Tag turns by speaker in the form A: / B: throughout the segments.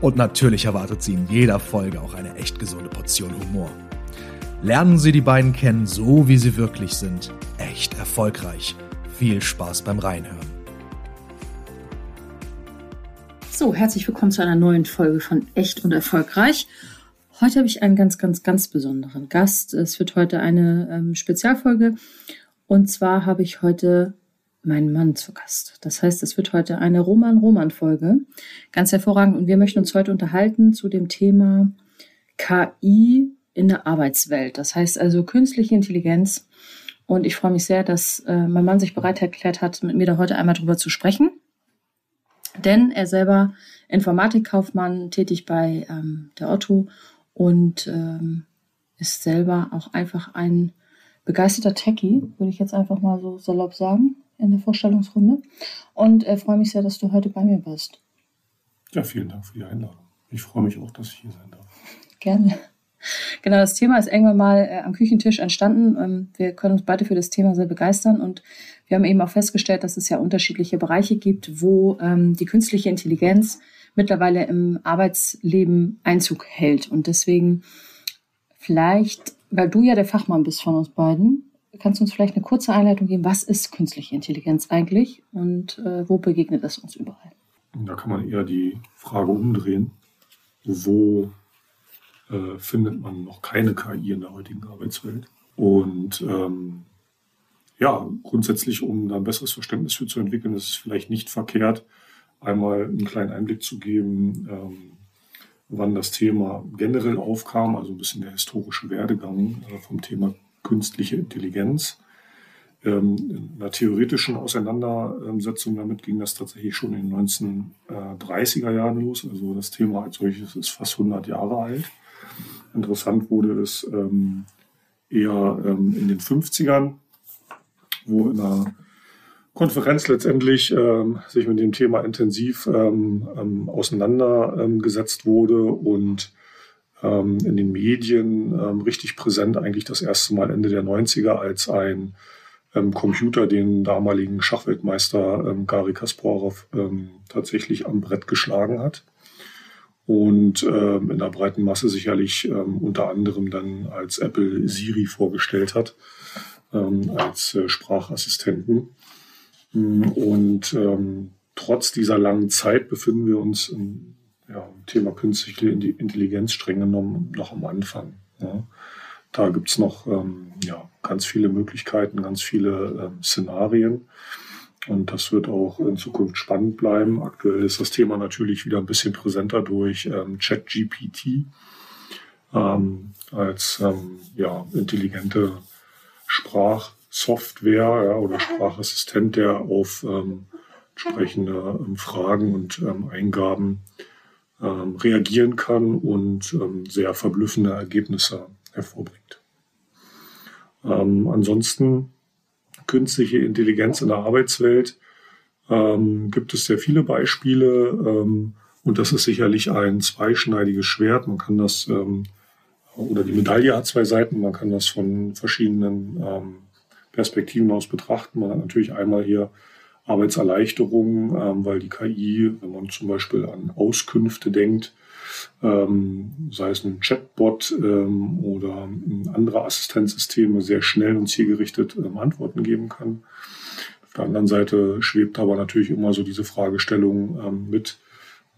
A: Und natürlich erwartet Sie in jeder Folge auch eine echt gesunde Portion Humor. Lernen Sie die beiden kennen, so wie sie wirklich sind. Echt erfolgreich. Viel Spaß beim Reinhören.
B: So, herzlich willkommen zu einer neuen Folge von Echt und Erfolgreich. Heute habe ich einen ganz, ganz, ganz besonderen Gast. Es wird heute eine ähm, Spezialfolge. Und zwar habe ich heute meinen Mann zu Gast. Das heißt, es wird heute eine Roman-Roman-Folge. Ganz hervorragend. Und wir möchten uns heute unterhalten zu dem Thema KI in der Arbeitswelt. Das heißt also künstliche Intelligenz. Und ich freue mich sehr, dass äh, mein Mann sich bereit erklärt hat, mit mir da heute einmal drüber zu sprechen. Denn er selber Informatikkaufmann, tätig bei ähm, der Otto und ähm, ist selber auch einfach ein begeisterter Techie, würde ich jetzt einfach mal so salopp sagen in der Vorstellungsrunde. Und äh, freue mich sehr, dass du heute bei mir bist.
C: Ja, vielen Dank für die Einladung. Ich freue mich auch, dass ich hier sein darf.
B: Gerne. Genau, das Thema ist irgendwann mal äh, am Küchentisch entstanden. Ähm, wir können uns beide für das Thema sehr begeistern und wir haben eben auch festgestellt, dass es ja unterschiedliche Bereiche gibt, wo ähm, die künstliche Intelligenz mittlerweile im Arbeitsleben Einzug hält. Und deswegen vielleicht, weil du ja der Fachmann bist von uns beiden, kannst du uns vielleicht eine kurze Einleitung geben, was ist künstliche Intelligenz eigentlich und äh, wo begegnet es uns überall?
C: Da kann man eher die Frage umdrehen, wo äh, findet man noch keine KI in der heutigen Arbeitswelt? Und ähm, ja, grundsätzlich, um da ein besseres Verständnis für zu entwickeln, ist es vielleicht nicht verkehrt, einmal einen kleinen Einblick zu geben, ähm, wann das Thema generell aufkam, also ein bisschen der historische Werdegang äh, vom Thema künstliche Intelligenz. Ähm, in einer theoretischen Auseinandersetzung damit ging das tatsächlich schon in den 1930er Jahren los. Also das Thema als solches ist fast 100 Jahre alt. Interessant wurde es ähm, eher ähm, in den 50ern, wo in einer Konferenz letztendlich sich mit dem Thema intensiv auseinandergesetzt wurde und ähm, in den Medien ähm, richtig präsent eigentlich das erste Mal Ende der 90er als ein ähm, Computer den damaligen Schachweltmeister ähm, Gary Kasparov ähm, tatsächlich am Brett geschlagen hat. Und ähm, in der breiten Masse sicherlich ähm, unter anderem dann als Apple Siri vorgestellt hat, als äh, Sprachassistenten. Und ähm, trotz dieser langen Zeit befinden wir uns in ja, Thema künstliche Intelligenz streng genommen noch am Anfang. Ja. Da gibt es noch ähm, ja, ganz viele Möglichkeiten, ganz viele ähm, Szenarien. Und das wird auch in Zukunft spannend bleiben. Aktuell ist das Thema natürlich wieder ein bisschen präsenter durch ähm, ChatGPT ähm, als ähm, ja, intelligente Sprachsoftware ja, oder Sprachassistent, der auf ähm, entsprechende Fragen und Eingaben ähm, reagieren kann und ähm, sehr verblüffende Ergebnisse hervorbringt. Ähm, ansonsten künstliche Intelligenz in der Arbeitswelt ähm, gibt es sehr viele Beispiele ähm, und das ist sicherlich ein zweischneidiges Schwert. Man kann das ähm, oder die Medaille hat zwei Seiten. Man kann das von verschiedenen Perspektiven aus betrachten. Man hat natürlich einmal hier Arbeitserleichterung, ähm, weil die KI, wenn man zum Beispiel an Auskünfte denkt, ähm, sei es ein Chatbot ähm, oder andere Assistenzsysteme, sehr schnell und zielgerichtet ähm, Antworten geben kann. Auf der anderen Seite schwebt aber natürlich immer so diese Fragestellung ähm, mit,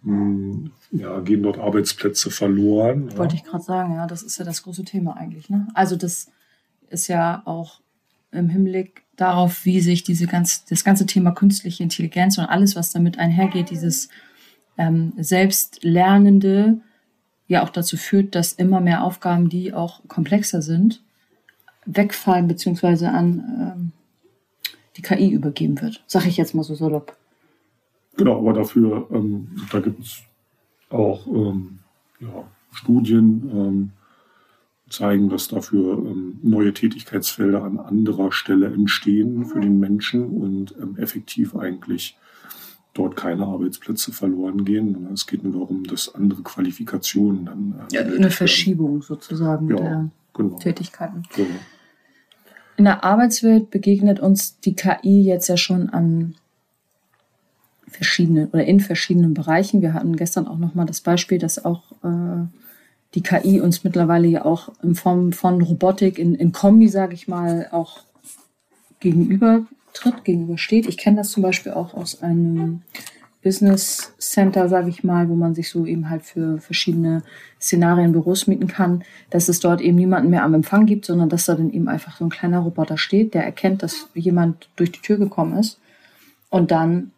C: hm, ja, gehen dort Arbeitsplätze verloren?
B: Wollte ja. ich gerade sagen, ja, das ist ja das große Thema eigentlich. Ne? Also das ist ja auch im Hinblick darauf, wie sich diese ganz, das ganze Thema künstliche Intelligenz und alles, was damit einhergeht, dieses ähm, Selbstlernende, ja auch dazu führt, dass immer mehr Aufgaben, die auch komplexer sind, wegfallen beziehungsweise an ähm, die KI übergeben wird. Sag ich jetzt mal so salopp.
C: Genau, aber dafür, ähm, da gibt es auch ähm, ja, Studien, ähm, zeigen, dass dafür ähm, neue Tätigkeitsfelder an anderer Stelle entstehen für den Menschen und ähm, effektiv eigentlich dort keine Arbeitsplätze verloren gehen. Es geht nur darum, dass andere Qualifikationen dann.
B: Äh, ja, eine Verschiebung sozusagen ja, der genau. Tätigkeiten. Genau. In der Arbeitswelt begegnet uns die KI jetzt ja schon an verschiedenen oder in verschiedenen Bereichen. Wir hatten gestern auch nochmal das Beispiel, dass auch äh, die KI uns mittlerweile ja auch in Form von Robotik in, in Kombi, sage ich mal, auch gegenüber tritt, gegenübersteht. Ich kenne das zum Beispiel auch aus einem Business Center, sage ich mal, wo man sich so eben halt für verschiedene Szenarien Büros mieten kann, dass es dort eben niemanden mehr am Empfang gibt, sondern dass da dann eben einfach so ein kleiner Roboter steht, der erkennt, dass jemand durch die Tür gekommen ist und dann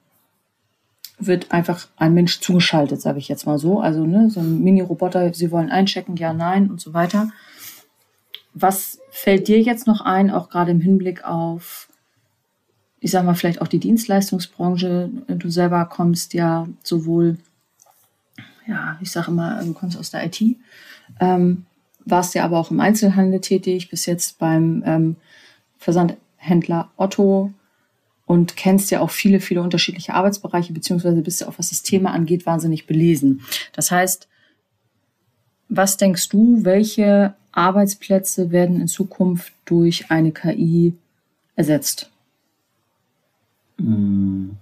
B: wird einfach ein Mensch zugeschaltet, sage ich jetzt mal so. Also ne, so ein Mini-Roboter, Sie wollen einchecken, ja, nein und so weiter. Was fällt dir jetzt noch ein, auch gerade im Hinblick auf, ich sag mal, vielleicht auch die Dienstleistungsbranche? Du selber kommst ja sowohl, ja, ich sage immer, du kommst aus der IT, ähm, warst ja aber auch im Einzelhandel tätig, bis jetzt beim ähm, Versandhändler Otto und kennst ja auch viele, viele unterschiedliche Arbeitsbereiche, beziehungsweise bist ja auch, was das Thema angeht, wahnsinnig belesen. Das heißt, was denkst du, welche Arbeitsplätze werden in Zukunft durch eine KI ersetzt?
C: Hm,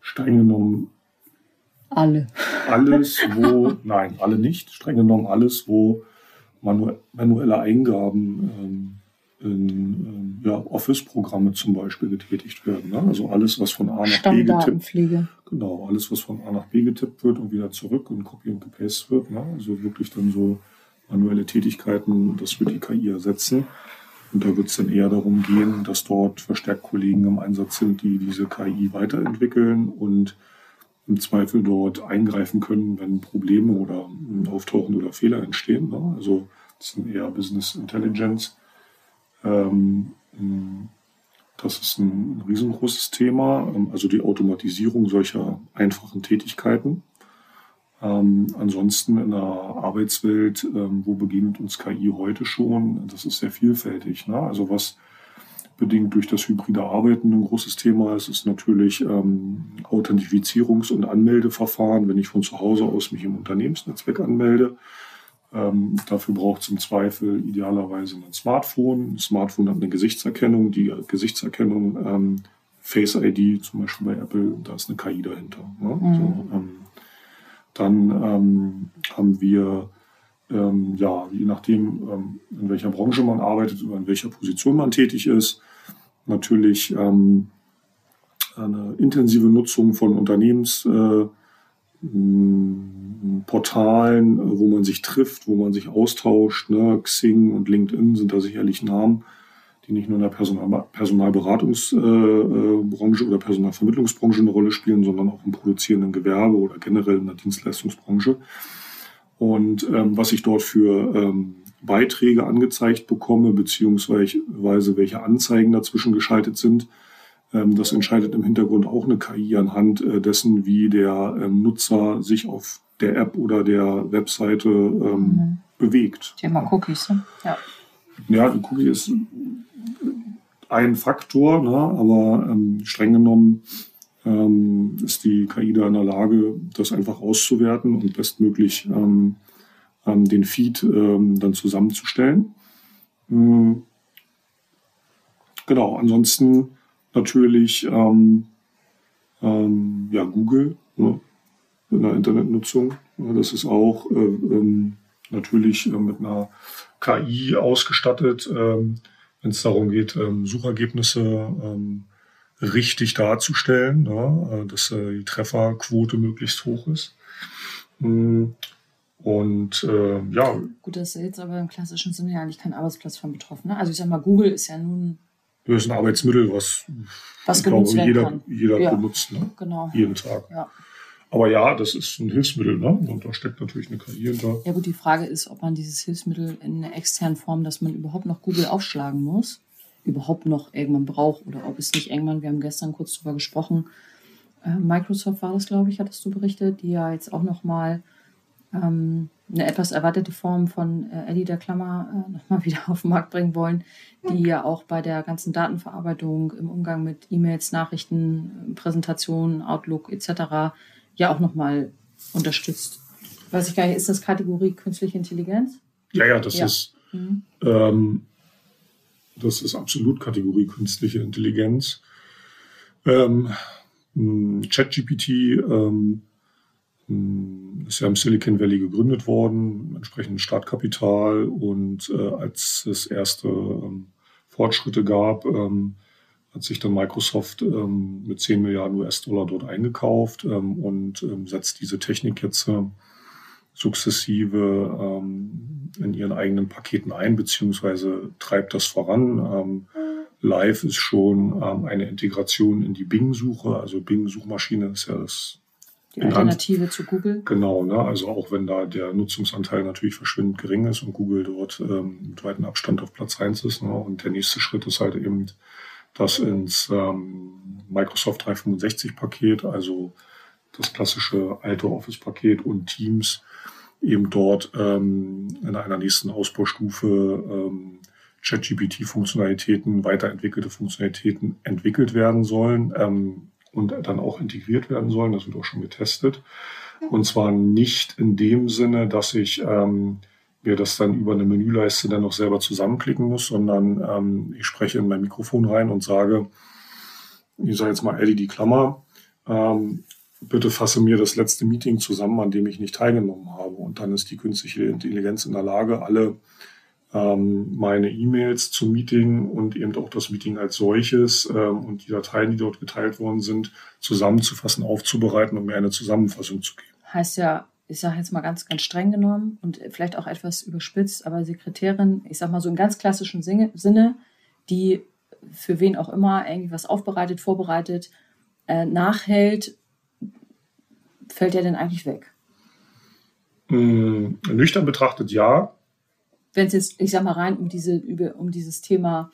C: streng genommen.
B: Alle.
C: Alles, wo, nein, alle nicht. Streng genommen alles, wo manuelle Eingaben ähm, in ähm, ja, Office-Programme zum Beispiel getätigt werden. Ne? Also alles, was von A nach B getippt Genau, alles, was von A nach B getippt wird und wieder zurück und Copy und Paste wird. Ne? Also wirklich dann so manuelle Tätigkeiten, das wird die KI ersetzen. Und da wird es dann eher darum gehen, dass dort verstärkt Kollegen im Einsatz sind, die diese KI weiterentwickeln und im Zweifel dort eingreifen können, wenn Probleme oder Auftauchen oder Fehler entstehen. Ne? Also das sind eher Business Intelligence ähm, das ist ein riesengroßes Thema, ähm, also die Automatisierung solcher einfachen Tätigkeiten. Ähm, ansonsten in der Arbeitswelt, ähm, wo begegnet uns KI heute schon? Das ist sehr vielfältig. Ne? Also was bedingt durch das hybride Arbeiten ein großes Thema ist, ist natürlich ähm, Authentifizierungs- und Anmeldeverfahren, wenn ich von zu Hause aus mich im Unternehmensnetzwerk anmelde. Ähm, dafür braucht es im Zweifel idealerweise ein Smartphone. Ein Smartphone hat eine Gesichtserkennung. Die Gesichtserkennung, ähm, Face ID, zum Beispiel bei Apple, da ist eine KI dahinter. Ne? Mhm. So, ähm, dann ähm, haben wir, ähm, ja, je nachdem, ähm, in welcher Branche man arbeitet oder in welcher Position man tätig ist, natürlich eine intensive Nutzung von Unternehmens- äh, Portalen, wo man sich trifft, wo man sich austauscht. Ne? Xing und LinkedIn sind da sicherlich Namen, die nicht nur in der Personal Personalberatungsbranche äh, oder Personalvermittlungsbranche eine Rolle spielen, sondern auch im produzierenden Gewerbe oder generell in der Dienstleistungsbranche. Und ähm, was ich dort für ähm, Beiträge angezeigt bekomme, beziehungsweise welche Anzeigen dazwischen geschaltet sind, das entscheidet im Hintergrund auch eine KI anhand äh, dessen, wie der ähm, Nutzer sich auf der App oder der Webseite ähm, mhm. bewegt.
B: Thema Cookies, ne? ja.
C: Ja, die Cookie ist ein Faktor, ne? aber ähm, streng genommen ähm, ist die KI da in der Lage, das einfach auszuwerten und bestmöglich ähm, ähm, den Feed ähm, dann zusammenzustellen. Mhm. Genau, ansonsten natürlich ähm, ähm, ja, Google ne, in der Internetnutzung. Das ist auch äh, ähm, natürlich äh, mit einer KI ausgestattet, ähm, wenn es darum geht, ähm, Suchergebnisse richtig darzustellen, ne, äh, dass äh, die Trefferquote möglichst hoch ist. Mm, und äh, ja.
B: Gut, das ist jetzt aber im klassischen Sinne ja eigentlich kein Arbeitsplatz von Betroffenen. Also ich sag mal, Google ist ja nun
C: das ist ein Arbeitsmittel, was,
B: was
C: glaube, jeder,
B: kann.
C: jeder ja. benutzt. Ne?
B: Genau.
C: Jeden Tag.
B: Ja.
C: Aber ja, das ist ein Hilfsmittel, ne? Und da steckt natürlich eine KI hinter.
B: Ja gut, die Frage ist, ob man dieses Hilfsmittel in einer externen Form, dass man überhaupt noch Google aufschlagen muss, überhaupt noch irgendwann braucht oder ob es nicht irgendwann, wir haben gestern kurz darüber gesprochen, äh, Microsoft war das, glaube ich, hattest du berichtet, die ja jetzt auch noch mal ähm, eine etwas erweiterte Form von äh, Eddie der Klammer äh, nochmal wieder auf den Markt bringen wollen, die ja auch bei der ganzen Datenverarbeitung im Umgang mit E-Mails, Nachrichten, Präsentationen, Outlook etc. ja auch nochmal unterstützt. Weiß ich gar nicht, ist das Kategorie künstliche Intelligenz?
C: Ja, ja, das ja. ist mhm. ähm, das ist absolut Kategorie künstliche Intelligenz. Ähm, ChatGPT ähm, ist ja im Silicon Valley gegründet worden, entsprechend Startkapital und äh, als es erste ähm, Fortschritte gab, ähm, hat sich dann Microsoft ähm, mit 10 Milliarden US-Dollar dort eingekauft ähm, und ähm, setzt diese Technik jetzt äh, sukzessive ähm, in ihren eigenen Paketen ein, beziehungsweise treibt das voran. Live ist schon eine Integration in die Bing-Suche, also Bing-Suchmaschine ist ja das
B: die Alternative Hand. zu Google.
C: Genau, ne? also auch wenn da der Nutzungsanteil natürlich verschwindend gering ist und Google dort ähm, mit weitem Abstand auf Platz 1 ist. Ne? Und der nächste Schritt ist halt eben das ins ähm, Microsoft 365-Paket, also das klassische alte Office-Paket und Teams eben dort ähm, in einer nächsten Ausbaustufe ähm, ChatGPT-Funktionalitäten, weiterentwickelte Funktionalitäten entwickelt werden sollen. Ähm, und dann auch integriert werden sollen. Das wird auch schon getestet. Und zwar nicht in dem Sinne, dass ich ähm, mir das dann über eine Menüleiste dann noch selber zusammenklicken muss, sondern ähm, ich spreche in mein Mikrofon rein und sage, ich sage jetzt mal Eddie die Klammer, ähm, bitte fasse mir das letzte Meeting zusammen, an dem ich nicht teilgenommen habe. Und dann ist die künstliche Intelligenz in der Lage, alle meine E-Mails zum Meeting und eben auch das Meeting als solches ähm, und die Dateien, die dort geteilt worden sind, zusammenzufassen, aufzubereiten und mir eine Zusammenfassung zu geben.
B: Heißt ja, ich sage jetzt mal ganz, ganz streng genommen und vielleicht auch etwas überspitzt, aber Sekretärin, ich sage mal so im ganz klassischen Sinne, die für wen auch immer irgendwie was aufbereitet, vorbereitet, äh, nachhält, fällt ja dann eigentlich weg.
C: Hm, nüchtern betrachtet ja
B: wenn es jetzt, ich sag mal, rein um, diese, um dieses Thema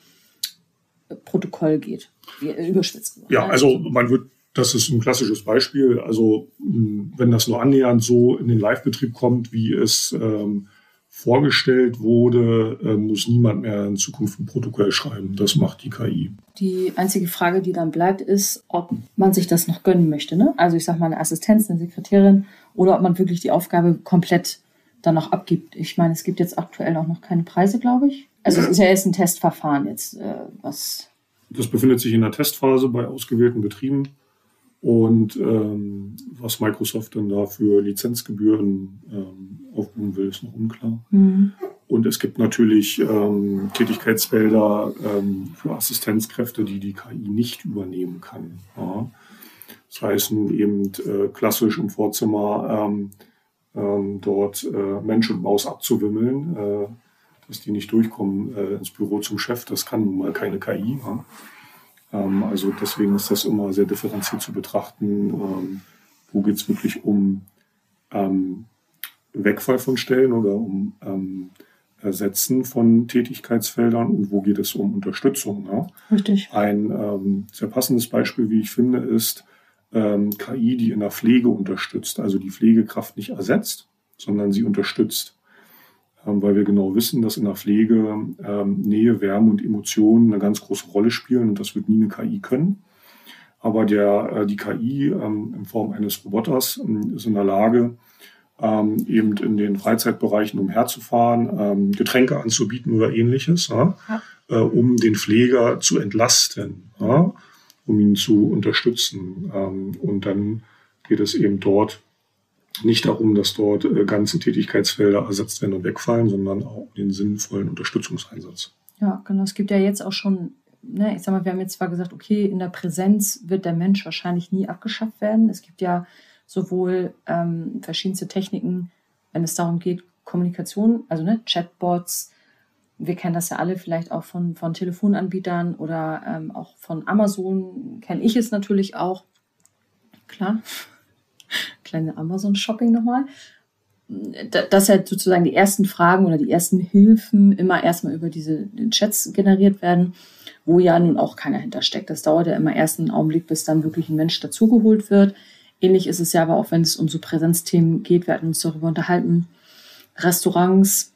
B: äh, Protokoll geht, äh, überspitzt.
C: Ja, also man wird, das ist ein klassisches Beispiel. Also hm, wenn das nur annähernd so in den Live-Betrieb kommt, wie es ähm, vorgestellt wurde, äh, muss niemand mehr in Zukunft ein Protokoll schreiben. Das macht die KI.
B: Die einzige Frage, die dann bleibt, ist, ob man sich das noch gönnen möchte. Ne? Also ich sage mal eine Assistenz, eine Sekretärin oder ob man wirklich die Aufgabe komplett dann noch abgibt. Ich meine, es gibt jetzt aktuell auch noch keine Preise, glaube ich. Also es ist ja erst ein Testverfahren jetzt, äh, was.
C: Das befindet sich in der Testphase bei ausgewählten Betrieben. Und ähm, was Microsoft dann da für Lizenzgebühren ähm, aufrufen will, ist noch unklar. Mhm. Und es gibt natürlich ähm, Tätigkeitsfelder ähm, für Assistenzkräfte, die die KI nicht übernehmen kann. Ja. Das heißt nun eben äh, klassisch im Vorzimmer ähm, dort äh, Mensch und Maus abzuwimmeln, äh, dass die nicht durchkommen äh, ins Büro zum Chef. Das kann nun mal keine KI. Ja? Ähm, also deswegen ist das immer sehr differenziert zu betrachten. Ähm, wo geht es wirklich um ähm, Wegfall von Stellen oder um ähm, Ersetzen von Tätigkeitsfeldern und wo geht es um Unterstützung. Ja?
B: Richtig.
C: Ein ähm, sehr passendes Beispiel, wie ich finde, ist ähm, KI, die in der Pflege unterstützt, also die Pflegekraft nicht ersetzt, sondern sie unterstützt. Ähm, weil wir genau wissen, dass in der Pflege ähm, Nähe, Wärme und Emotionen eine ganz große Rolle spielen und das wird nie eine KI können. Aber der, äh, die KI ähm, in Form eines Roboters ähm, ist in der Lage, ähm, eben in den Freizeitbereichen umherzufahren, ähm, Getränke anzubieten oder ähnliches, ja, äh, um den Pfleger zu entlasten. Ja um ihn zu unterstützen. Ähm, und dann geht es eben dort nicht darum, dass dort äh, ganze Tätigkeitsfelder ersetzt werden und wegfallen, sondern auch den sinnvollen Unterstützungseinsatz.
B: Ja, genau. Es gibt ja jetzt auch schon, ne, ich sag mal, wir haben jetzt zwar gesagt, okay, in der Präsenz wird der Mensch wahrscheinlich nie abgeschafft werden. Es gibt ja sowohl ähm, verschiedenste Techniken, wenn es darum geht, Kommunikation, also ne, Chatbots, wir kennen das ja alle vielleicht auch von, von Telefonanbietern oder ähm, auch von Amazon, kenne ich es natürlich auch. Klar, kleine Amazon-Shopping nochmal. Dass ja sozusagen die ersten Fragen oder die ersten Hilfen immer erstmal über diese Chats generiert werden, wo ja nun auch keiner hintersteckt. Das dauert ja immer erst einen Augenblick, bis dann wirklich ein Mensch dazugeholt wird. ähnlich ist es ja aber auch, wenn es um so Präsenzthemen geht. Wir hatten uns darüber unterhalten. Restaurants,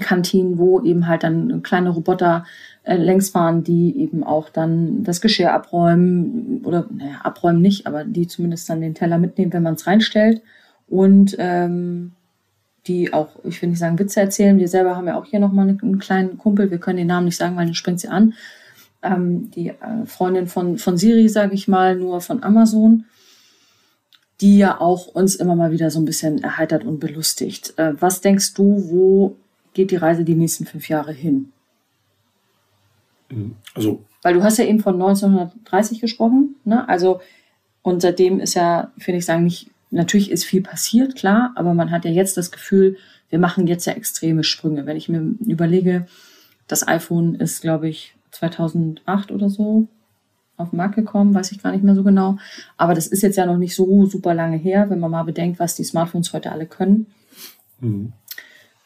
B: Kantinen, wo eben halt dann kleine Roboter äh, längs fahren, die eben auch dann das Geschirr abräumen oder naja, abräumen nicht, aber die zumindest dann den Teller mitnehmen, wenn man es reinstellt und ähm, die auch, ich will nicht sagen Witze erzählen. Wir selber haben ja auch hier nochmal einen, einen kleinen Kumpel, wir können den Namen nicht sagen, weil dann springt sie an. Ähm, die äh, Freundin von, von Siri, sage ich mal, nur von Amazon die ja auch uns immer mal wieder so ein bisschen erheitert und belustigt. Äh, was denkst du, wo geht die Reise die nächsten fünf Jahre hin?
C: Mhm. Also.
B: Weil du hast ja eben von 1930 gesprochen, ne? Also, und seitdem ist ja, finde ich sagen, nicht, natürlich ist viel passiert, klar, aber man hat ja jetzt das Gefühl, wir machen jetzt ja extreme Sprünge. Wenn ich mir überlege, das iPhone ist, glaube ich, 2008 oder so auf den Markt gekommen, weiß ich gar nicht mehr so genau. Aber das ist jetzt ja noch nicht so super lange her, wenn man mal bedenkt, was die Smartphones heute alle können. Mhm.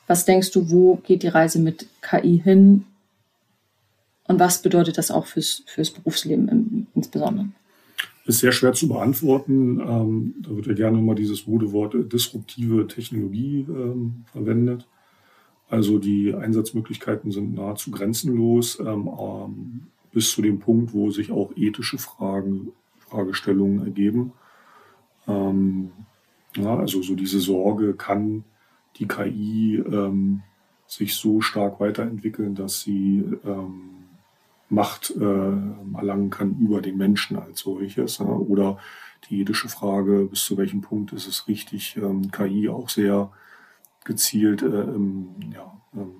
B: Was denkst du, wo geht die Reise mit KI hin? Und was bedeutet das auch fürs, fürs Berufsleben im, insbesondere?
C: Ist sehr schwer zu beantworten. Ähm, da wird ja gerne immer dieses Modewort disruptive Technologie ähm, verwendet. Also die Einsatzmöglichkeiten sind nahezu grenzenlos. Ähm, ähm bis zu dem Punkt, wo sich auch ethische Fragen, Fragestellungen ergeben. Ähm, ja, also so diese Sorge, kann die KI ähm, sich so stark weiterentwickeln, dass sie ähm, Macht äh, erlangen kann über den Menschen als solches. Ja? Oder die ethische Frage, bis zu welchem Punkt ist es richtig, ähm, KI auch sehr gezielt äh, im, ja, ähm,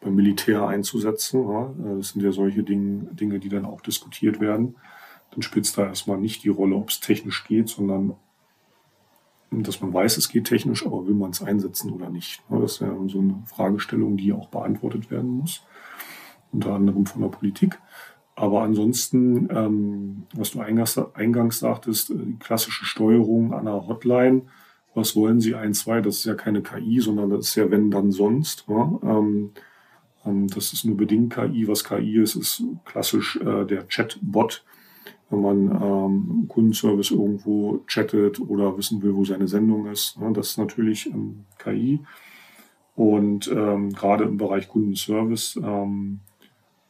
C: beim Militär einzusetzen. Ja. Das sind ja solche Dinge, Dinge, die dann auch diskutiert werden. Dann spielt es da erstmal nicht die Rolle, ob es technisch geht, sondern dass man weiß, es geht technisch, aber will man es einsetzen oder nicht. Das ist ja so eine Fragestellung, die auch beantwortet werden muss, unter anderem von der Politik. Aber ansonsten, ähm, was du eingangs, eingangs sagtest, äh, die klassische Steuerung an einer Hotline, was wollen Sie ein, zwei, das ist ja keine KI, sondern das ist ja wenn dann sonst. Ja? Ähm, ähm, das ist nur bedingt KI. Was KI ist, ist klassisch äh, der Chatbot. Wenn man ähm, Kundenservice irgendwo chattet oder wissen will, wo seine Sendung ist, ne, das ist natürlich ähm, KI. Und ähm, gerade im Bereich Kundenservice, ähm,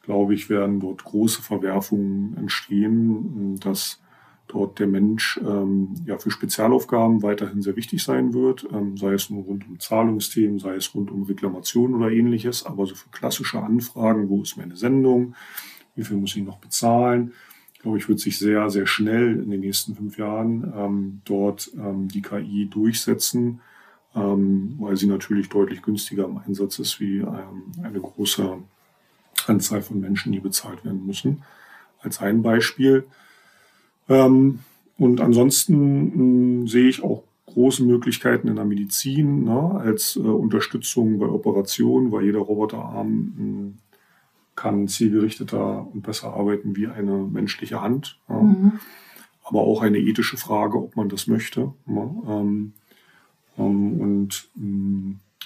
C: glaube ich, werden dort große Verwerfungen entstehen, dass dort der Mensch ähm, ja für Spezialaufgaben weiterhin sehr wichtig sein wird, ähm, sei es nur rund um Zahlungsthemen, sei es rund um Reklamationen oder ähnliches, aber so für klassische Anfragen, wo ist meine Sendung, wie viel muss ich noch bezahlen, glaube ich, wird sich sehr, sehr schnell in den nächsten fünf Jahren ähm, dort ähm, die KI durchsetzen, ähm, weil sie natürlich deutlich günstiger im Einsatz ist wie ähm, eine große Anzahl von Menschen, die bezahlt werden müssen. Als ein Beispiel. Ähm, und ansonsten mh, sehe ich auch große Möglichkeiten in der Medizin ne, als äh, Unterstützung bei Operationen, weil jeder Roboterarm mh, kann zielgerichteter und besser arbeiten wie eine menschliche Hand. Ja. Mhm. Aber auch eine ethische Frage, ob man das möchte. Ne, ähm, ähm, und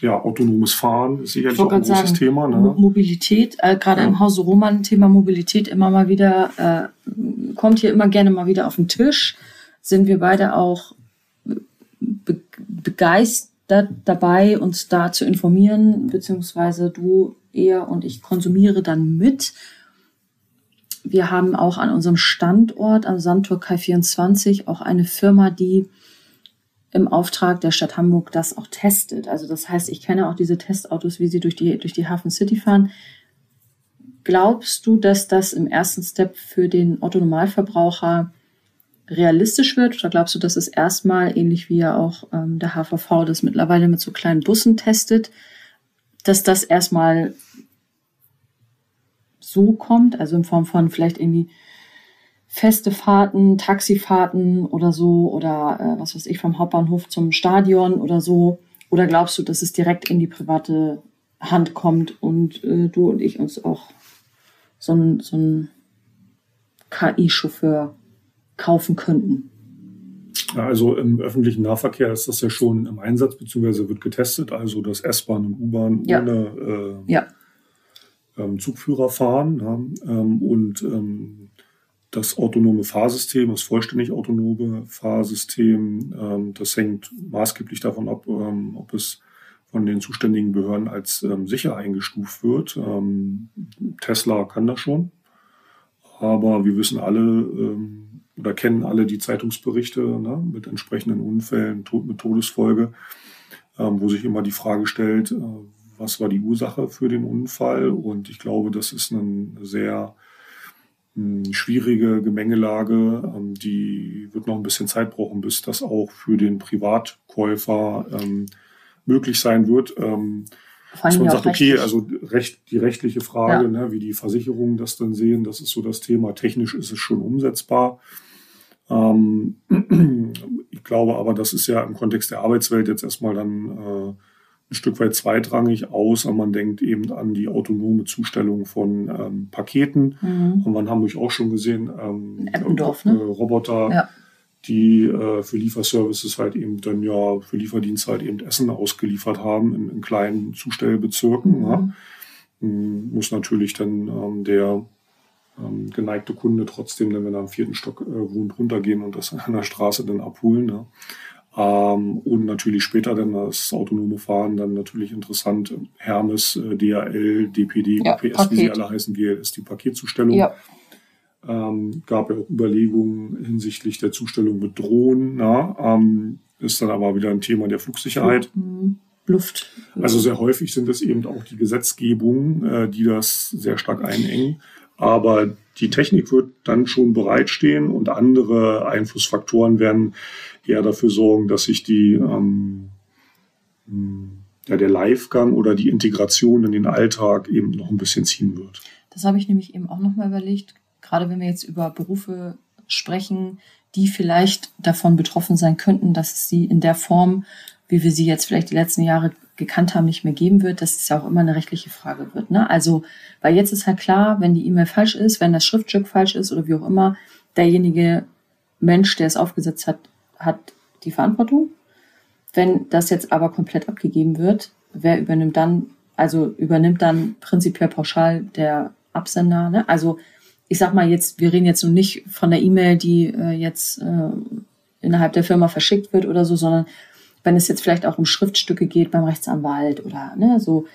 C: ja, autonomes Fahren ist sicherlich auch ein großes sagen, Thema. Ne?
B: Mobilität, äh, gerade ja. im Hause Roman, Thema Mobilität immer mal wieder, äh, kommt hier immer gerne mal wieder auf den Tisch. Sind wir beide auch be begeistert dabei, uns da zu informieren, beziehungsweise du eher und ich konsumiere dann mit. Wir haben auch an unserem Standort am Sandtor Kai 24 auch eine Firma, die im Auftrag der Stadt Hamburg das auch testet. Also das heißt, ich kenne auch diese Testautos, wie sie durch die, durch die Hafen City fahren. Glaubst du, dass das im ersten Step für den Otto-Normalverbraucher realistisch wird? Oder glaubst du, dass es erstmal, ähnlich wie ja auch ähm, der HVV das mittlerweile mit so kleinen Bussen testet, dass das erstmal so kommt, also in Form von vielleicht irgendwie feste Fahrten, Taxifahrten oder so oder äh, was weiß ich vom Hauptbahnhof zum Stadion oder so? Oder glaubst du, dass es direkt in die private Hand kommt und äh, du und ich uns auch so einen so KI-Chauffeur kaufen könnten?
C: Also im öffentlichen Nahverkehr ist das ja schon im Einsatz, beziehungsweise wird getestet, also dass S-Bahn und U-Bahn ja. ohne äh, ja. ähm, Zugführer fahren. Ähm, und ähm, das autonome Fahrsystem, das vollständig autonome Fahrsystem, ähm, das hängt maßgeblich davon ab, ähm, ob es von den zuständigen Behörden als ähm, sicher eingestuft wird. Tesla kann das schon, aber wir wissen alle oder kennen alle die Zeitungsberichte ne, mit entsprechenden Unfällen, Tod mit Todesfolge, ähm, wo sich immer die Frage stellt, äh, was war die Ursache für den Unfall? Und ich glaube, das ist eine sehr schwierige Gemengelage. Ähm, die wird noch ein bisschen Zeit brauchen, bis das auch für den Privatkäufer ähm, möglich sein wird. Ähm, dass man sagt, okay, also recht, die rechtliche Frage, ja. ne, wie die Versicherungen das dann sehen, das ist so das Thema. Technisch ist es schon umsetzbar. Ähm, ich glaube aber, das ist ja im Kontext der Arbeitswelt jetzt erstmal dann äh, ein Stück weit zweitrangig, außer man denkt eben an die autonome Zustellung von ähm, Paketen. Mhm. Haben wir in Hamburg auch schon gesehen. Ähm,
B: Eppendorf, ne?
C: Äh, Roboter, ja. die äh, für Lieferservices halt eben dann ja für Lieferdienste halt eben Essen ausgeliefert haben in, in kleinen Zustellbezirken. Mhm. Ja. Ähm, muss natürlich dann ähm, der ähm, geneigte Kunde trotzdem, wenn er am vierten Stock äh, wohnt, runtergehen und das an der Straße dann abholen. Ja. Ähm, und natürlich später dann das autonome Fahren dann natürlich interessant. Hermes, äh, DHL, DPD, ja, UPS, Paket. wie sie alle heißen, GLS, die Paketzustellung. Ja. Ähm, gab ja auch Überlegungen hinsichtlich der Zustellung mit Drohnen. Na, ähm, ist dann aber wieder ein Thema der Flugsicherheit.
B: Mhm. Luft.
C: Also sehr häufig sind es eben auch die Gesetzgebungen, äh, die das sehr stark einengen. Aber die Technik wird dann schon bereitstehen und andere Einflussfaktoren werden eher dafür sorgen, dass sich die, ähm, ja, der Livegang oder die Integration in den Alltag eben noch ein bisschen ziehen wird.
B: Das habe ich nämlich eben auch nochmal überlegt, gerade wenn wir jetzt über Berufe sprechen, die vielleicht davon betroffen sein könnten, dass sie in der Form, wie wir sie jetzt vielleicht die letzten Jahre gekannt haben, nicht mehr geben wird, dass es ja auch immer eine rechtliche Frage wird. Ne? Also, weil jetzt ist halt klar, wenn die E-Mail falsch ist, wenn das Schriftstück falsch ist oder wie auch immer, derjenige Mensch, der es aufgesetzt hat, hat die Verantwortung. Wenn das jetzt aber komplett abgegeben wird, wer übernimmt dann, also übernimmt dann prinzipiell pauschal der Absender? Ne? Also ich sag mal jetzt, wir reden jetzt nun nicht von der E-Mail, die äh, jetzt äh, innerhalb der Firma verschickt wird oder so, sondern wenn es jetzt vielleicht auch um Schriftstücke geht beim Rechtsanwalt oder ne, so,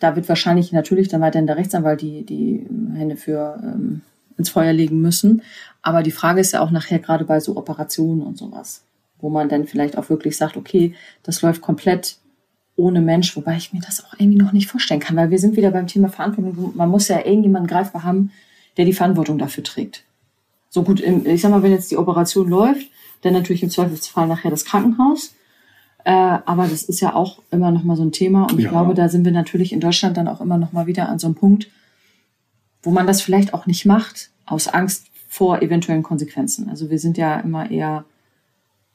B: da wird wahrscheinlich natürlich dann weiterhin der Rechtsanwalt die, die Hände für ähm, ins Feuer legen müssen. Aber die Frage ist ja auch nachher gerade bei so Operationen und sowas, wo man dann vielleicht auch wirklich sagt, okay, das läuft komplett ohne Mensch, wobei ich mir das auch irgendwie noch nicht vorstellen kann, weil wir sind wieder beim Thema Verantwortung. Man muss ja irgendjemanden greifbar haben, der die Verantwortung dafür trägt. So gut, ich sag mal, wenn jetzt die Operation läuft, dann natürlich im Zweifelsfall nachher das Krankenhaus. Äh, aber das ist ja auch immer noch mal so ein Thema und ich glaube, da sind wir natürlich in Deutschland dann auch immer noch mal wieder an so einem Punkt, wo man das vielleicht auch nicht macht, aus Angst vor eventuellen Konsequenzen. Also wir sind ja immer eher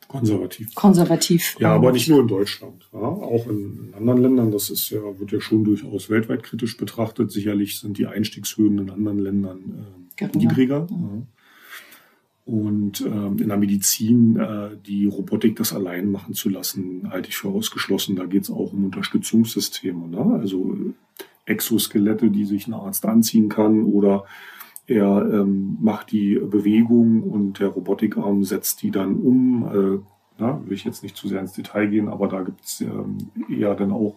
C: konservativ.
B: Konservativ.
C: Ja, aber nicht nur in Deutschland, ja, auch in anderen Ländern. Das ist ja wird ja schon durchaus weltweit kritisch betrachtet. Sicherlich sind die Einstiegshöhen in anderen Ländern äh, niedriger. Ja. Und ähm, in der Medizin äh, die Robotik das allein machen zu lassen, halte ich für ausgeschlossen. Da geht es auch um Unterstützungssysteme. Ne? Also Exoskelette, die sich ein Arzt anziehen kann oder er ähm, macht die Bewegung und der Robotikarm setzt die dann um. Äh, na, will ich jetzt nicht zu sehr ins Detail gehen, aber da gibt es ähm, eher dann auch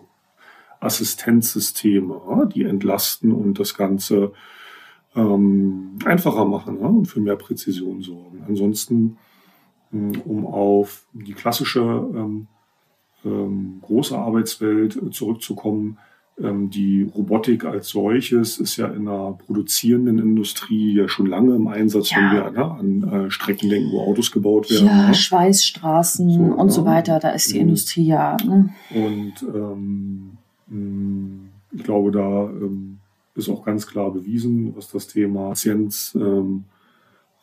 C: Assistenzsysteme, die entlasten und das Ganze ähm, einfacher machen ja, und für mehr Präzision sorgen. Ansonsten, ähm, um auf die klassische ähm, ähm, große Arbeitswelt zurückzukommen, ähm, die Robotik als solches ist ja in der produzierenden Industrie ja schon lange im Einsatz, ja. wenn wir ne, an äh, Strecken denken, wo Autos gebaut werden.
B: Ja, ne? Schweißstraßen so, und so weiter, da ist die mhm. Industrie ja. Ne?
C: Und ähm, mm, ich glaube, da ähm, ist auch ganz klar bewiesen, was das Thema Effizienz, ähm,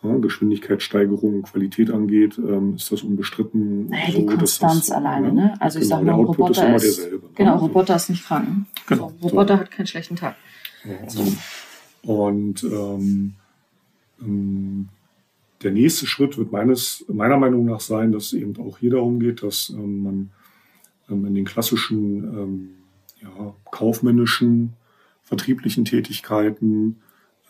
C: ja, Geschwindigkeitssteigerung, Qualität angeht, ähm, ist das unbestritten.
B: Naja, die so, Konstanz das, alleine, ja, ne? Also ich genau, sag mal, Roboter ist, ist derselbe, ne? genau, ne? Roboter ist nicht krank. Genau, so, Roboter so. hat keinen schlechten Tag.
C: Ja, so. Und ähm, ähm, der nächste Schritt wird meines, meiner Meinung nach sein, dass eben auch hier darum geht, dass ähm, man ähm, in den klassischen ja, kaufmännischen, vertrieblichen Tätigkeiten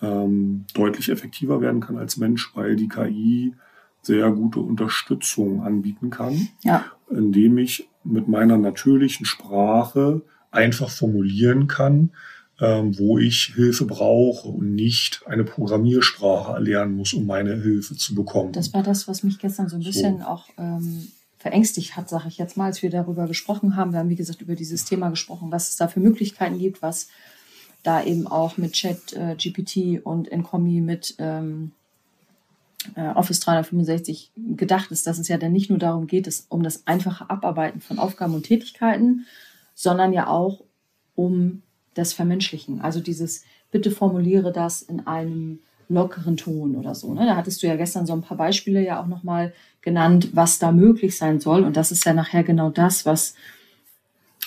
C: ähm, deutlich effektiver werden kann als Mensch, weil die KI sehr gute Unterstützung anbieten kann,
B: Ja.
C: indem ich mit meiner natürlichen Sprache einfach formulieren kann, ähm, wo ich Hilfe brauche und nicht eine Programmiersprache erlernen muss, um meine Hilfe zu bekommen.
B: Das war das, was mich gestern so ein bisschen auch ähm, verängstigt hat, sage ich jetzt mal, als wir darüber gesprochen haben. Wir haben, wie gesagt, über dieses Thema gesprochen, was es da für Möglichkeiten gibt, was da eben auch mit Chat, äh, GPT und Encomi mit ähm, äh, Office 365 gedacht ist, dass es ja dann nicht nur darum geht, es um das einfache Abarbeiten von Aufgaben und Tätigkeiten, sondern ja auch um das Vermenschlichen. Also dieses, bitte formuliere das in einem lockeren Ton oder so. Ne? Da hattest du ja gestern so ein paar Beispiele ja auch nochmal genannt, was da möglich sein soll. Und das ist ja nachher genau das, was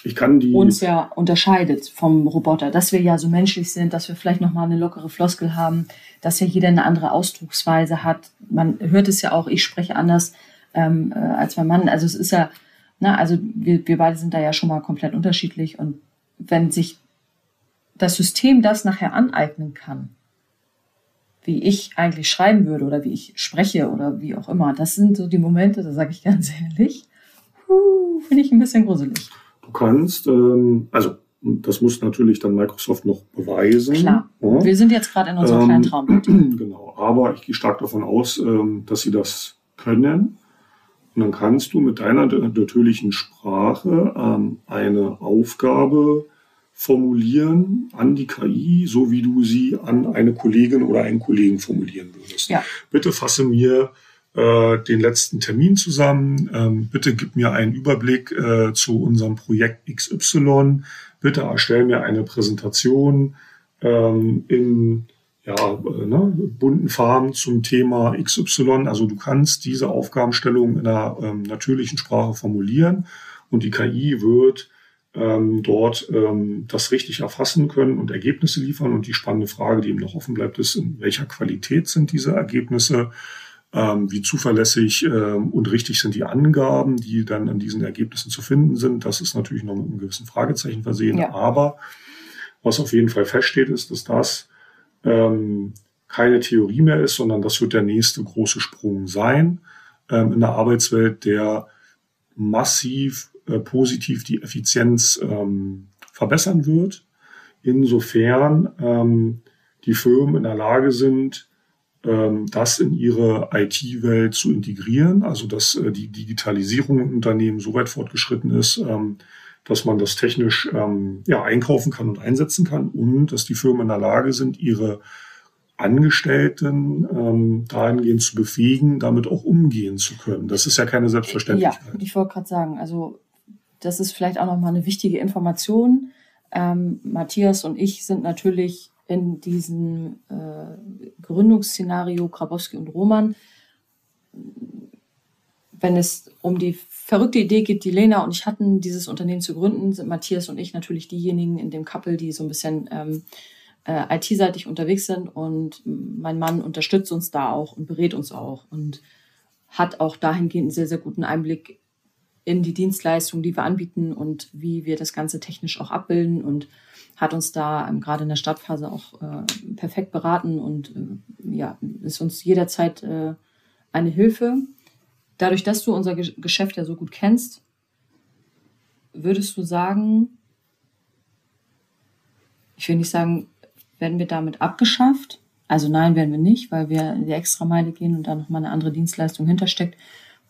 C: ich kann die
B: uns ja unterscheidet vom Roboter, dass wir ja so menschlich sind, dass wir vielleicht nochmal eine lockere Floskel haben, dass ja jeder eine andere Ausdrucksweise hat. Man hört es ja auch, ich spreche anders ähm, äh, als mein Mann. Also es ist ja, na, also wir, wir beide sind da ja schon mal komplett unterschiedlich. Und wenn sich das System das nachher aneignen kann, wie ich eigentlich schreiben würde oder wie ich spreche oder wie auch immer, das sind so die Momente, da sage ich ganz ehrlich, finde ich ein bisschen gruselig.
C: Kannst, ähm, also das muss natürlich dann Microsoft noch beweisen.
B: Klar.
C: Ja.
B: Wir sind jetzt gerade in unserem
C: Ähm,
B: kleinen Traumwelt.
C: Genau, aber ich gehe stark davon aus, ähm, dass sie das können. Und dann kannst du mit deiner natürlichen Sprache ähm, eine Aufgabe formulieren an die KI, so wie du sie an eine Kollegin oder einen Kollegen formulieren würdest.
B: Ja.
C: Bitte fasse mir äh, den letzten Termin zusammen. Ähm, bitte gib mir einen Überblick äh, zu unserem Projekt XY. Bitte erstell mir eine Präsentation ähm, in ja, äh, ne, bunten Farben zum Thema XY. Also du kannst diese Aufgabenstellung in einer ähm, natürlichen Sprache formulieren und die KI wird ähm, dort ähm, das richtig erfassen können und Ergebnisse liefern. Und die spannende Frage, die eben noch offen bleibt, ist, in welcher Qualität sind diese Ergebnisse? Ähm, wie zuverlässig ähm, und richtig sind die Angaben, die dann an diesen Ergebnissen zu finden sind? Das ist natürlich noch mit einem gewissen Fragezeichen versehen.
B: Ja.
C: Aber was auf jeden Fall feststeht, ist, dass das ähm, keine Theorie mehr ist, sondern das wird der nächste große Sprung sein ähm, in der Arbeitswelt, der massiv äh, positiv die Effizienz ähm, verbessern wird, insofern ähm, die Firmen in der Lage sind, das in ihre IT-Welt zu integrieren, also dass äh, die Digitalisierung im Unternehmen so weit fortgeschritten ist, ähm, dass man das technisch ähm, ja, einkaufen kann und einsetzen kann und dass die Firmen in der Lage sind, ihre Angestellten ähm, dahingehend zu befähigen, damit auch umgehen zu können. Das ist ja keine
B: Ja,
C: Selbstverständlichkeit.
B: ich wollte gerade sagen, also das ist vielleicht auch nochmal eine wichtige Information. Ähm, Matthias und ich sind natürlich in diesem äh, Gründungsszenario Grabowski und Roman, wenn es um die verrückte Idee geht, die Lena und ich hatten, dieses Unternehmen zu gründen, sind Matthias und ich natürlich diejenigen in dem Couple, die so ein bisschen ähm, äh, IT-seitig unterwegs sind. Und mein Mann unterstützt uns da auch und berät uns auch und hat auch dahingehend einen sehr, sehr guten Einblick in die Dienstleistungen, die wir anbieten und wie wir das Ganze technisch auch abbilden. Und hat uns da ähm, gerade in der Startphase auch äh, perfekt beraten und äh, ja, ist uns jederzeit äh, eine Hilfe. Dadurch, dass du unser Ge Geschäft ja so gut kennst, würdest du sagen, ich will nicht sagen, werden wir damit abgeschafft? Also nein, werden wir nicht, weil wir die Extrameile gehen und da nochmal eine andere Dienstleistung hintersteckt,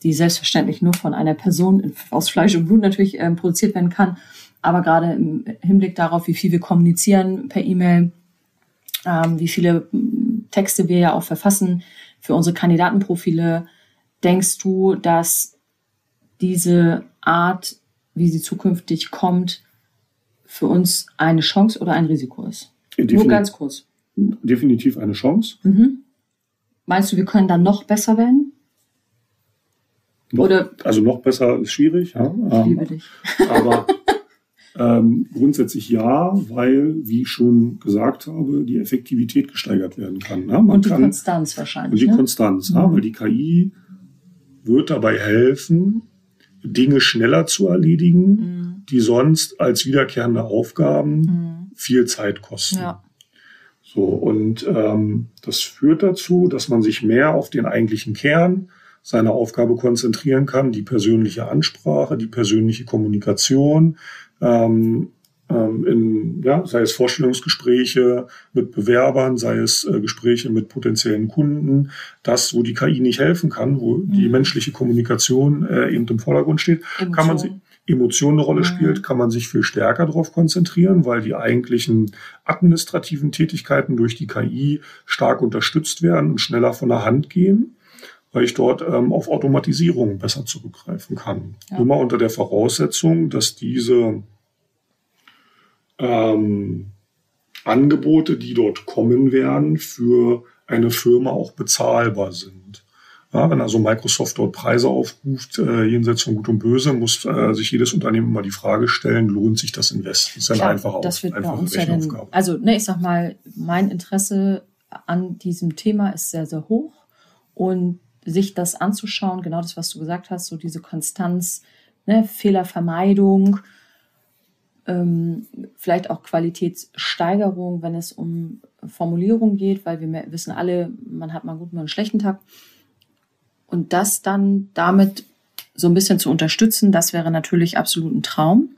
B: die selbstverständlich nur von einer Person aus Fleisch und Blut natürlich ähm, produziert werden kann. Aber gerade im Hinblick darauf, wie viel wir kommunizieren per E-Mail, ähm, wie viele m, Texte wir ja auch verfassen für unsere Kandidatenprofile, denkst du, dass diese Art, wie sie zukünftig kommt, für uns eine Chance oder ein Risiko ist? Nur
C: Defini-
B: ganz kurz.
C: definitiv eine Chance.
B: Mhm. Meinst du, wir können dann noch besser werden?
C: Noch,
B: Oder
C: also noch besser ist schwierig, ja. Ähm, aber ähm, grundsätzlich ja, weil, wie ich schon gesagt habe, die Effektivität gesteigert werden kann. Ne?
B: Und die
C: kann
B: Konstanz
C: und
B: wahrscheinlich.
C: die
B: ne?
C: Konstanz, ja,
B: Mhm.
C: weil die KI wird dabei helfen, Dinge schneller zu erledigen,
B: Mhm.
C: die sonst als wiederkehrende Aufgaben
B: Mhm.
C: viel Zeit kosten.
B: Ja.
C: So, und ähm, das führt dazu, dass man sich mehr auf den eigentlichen Kern seiner Aufgabe konzentrieren kann, die persönliche Ansprache, die persönliche Kommunikation, ähm, ähm, in, ja, sei es Vorstellungsgespräche mit Bewerbern, sei es äh, Gespräche mit potenziellen Kunden, das, wo die KI nicht helfen kann, wo mhm. die menschliche Kommunikation äh, eben im Vordergrund steht, Emotion. kann man sich Emotion eine Rolle mhm. spielt, kann man sich viel stärker darauf konzentrieren, weil die eigentlichen administrativen Tätigkeiten durch die KI stark unterstützt werden und schneller von der Hand gehen weil ich dort ähm, auf Automatisierung besser zurückgreifen kann. Ja. Immer unter der Voraussetzung, dass diese ähm, Angebote, die dort kommen werden, für eine Firma auch bezahlbar sind. Ja, wenn also Microsoft dort Preise aufruft, äh, jenseits von Gut und Böse, muss äh, sich jedes Unternehmen immer die Frage stellen, lohnt sich das Invest? Das ist
B: ja eine einfache, das wird einfache bei uns ja denn, Also, ne, ich sag mal, mein Interesse an diesem Thema ist sehr, sehr hoch. Und sich das anzuschauen, genau das, was du gesagt hast, so diese Konstanz, ne, Fehlervermeidung, ähm, vielleicht auch Qualitätssteigerung, wenn es um Formulierung geht, weil wir wissen alle, man hat mal einen guten, mal einen schlechten Tag. Und das dann damit so ein bisschen zu unterstützen, das wäre natürlich absolut ein Traum.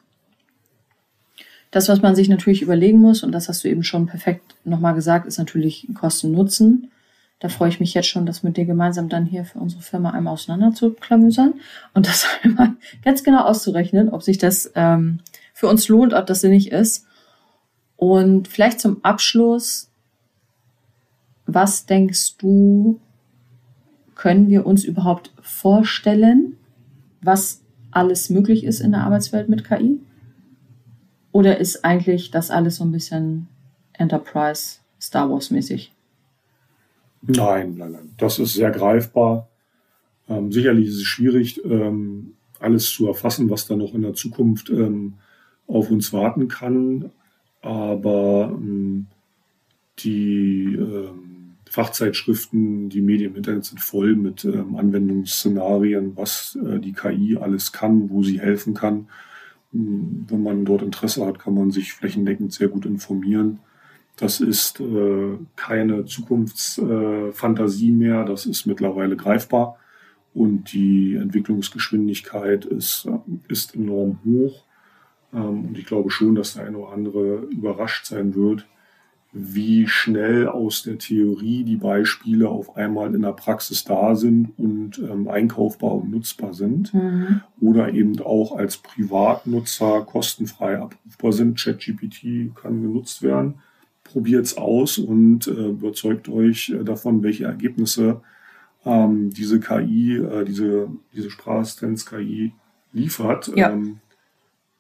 B: Das, was man sich natürlich überlegen muss, und das hast du eben schon perfekt nochmal gesagt, ist natürlich Kosten-Nutzen. Da freue ich mich jetzt schon, das mit dir gemeinsam dann hier für unsere Firma einmal auseinander zu klamüsern und das einmal ganz genau auszurechnen, ob sich das ähm, für uns lohnt, ob das sinnig ist. Und vielleicht zum Abschluss, was denkst du, können wir uns überhaupt vorstellen, was alles möglich ist in der Arbeitswelt mit KI? Oder ist eigentlich das alles so ein bisschen Enterprise Star Wars mäßig?
C: Nein, nein, nein. Das ist sehr greifbar. Ähm, sicherlich ist es schwierig, ähm, alles zu erfassen, was da noch in der Zukunft ähm, auf uns warten kann. Aber ähm, die ähm, Fachzeitschriften, die Medien im Internet sind voll mit ähm, Anwendungsszenarien, was äh, die KI alles kann, wo sie helfen kann. Ähm, wenn man dort Interesse hat, kann man sich flächendeckend sehr gut informieren. Das ist äh, keine Zukunftsfantasie äh, mehr, das ist mittlerweile greifbar und die Entwicklungsgeschwindigkeit ist, äh, ist enorm hoch. Ähm, und ich glaube schon, dass der eine oder andere überrascht sein wird, wie schnell aus der Theorie die Beispiele auf einmal in der Praxis da sind und ähm, einkaufbar und nutzbar sind mhm. oder eben auch als Privatnutzer kostenfrei abrufbar sind. ChatGPT kann genutzt werden. Probiert es aus und äh, überzeugt euch äh, davon, welche Ergebnisse ähm, diese KI, äh, diese, diese Sprachassistenz-KI liefert. Ja. Ähm,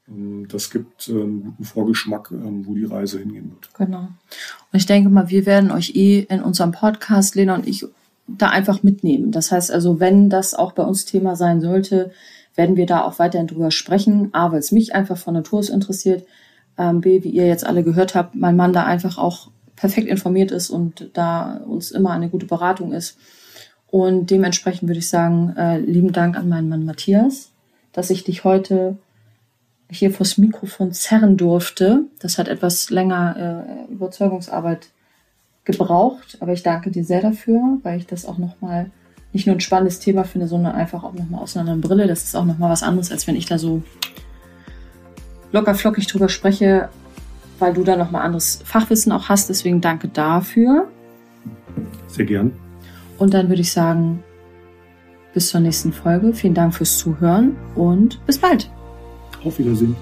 C: ähm, das gibt einen ähm, guten Vorgeschmack, ähm, wo die Reise hingehen wird.
B: Genau. Und ich denke mal, wir werden euch eh in unserem Podcast, Lena und ich, da einfach mitnehmen. Das heißt also, wenn das auch bei uns Thema sein sollte, werden wir da auch weiterhin drüber sprechen. A, weil es mich einfach von Natur aus interessiert. B, wie ihr jetzt alle gehört habt, mein Mann da einfach auch perfekt informiert ist und da uns immer eine gute Beratung ist. Und dementsprechend würde ich sagen, äh, lieben Dank an meinen Mann Matthias, dass ich dich heute hier vors Mikrofon zerren durfte. Das hat etwas länger äh, Überzeugungsarbeit gebraucht, aber ich danke dir sehr dafür, weil ich das auch nochmal nicht nur ein spannendes Thema finde, sondern einfach auch nochmal aus einer anderen Brille. Das ist auch nochmal was anderes, als wenn ich da so locker flockig drüber spreche, weil du da nochmal anderes Fachwissen auch hast. Deswegen danke dafür.
C: Sehr gern.
B: Und dann würde ich sagen, bis zur nächsten Folge. Vielen Dank fürs Zuhören und bis bald.
C: Auf Wiedersehen.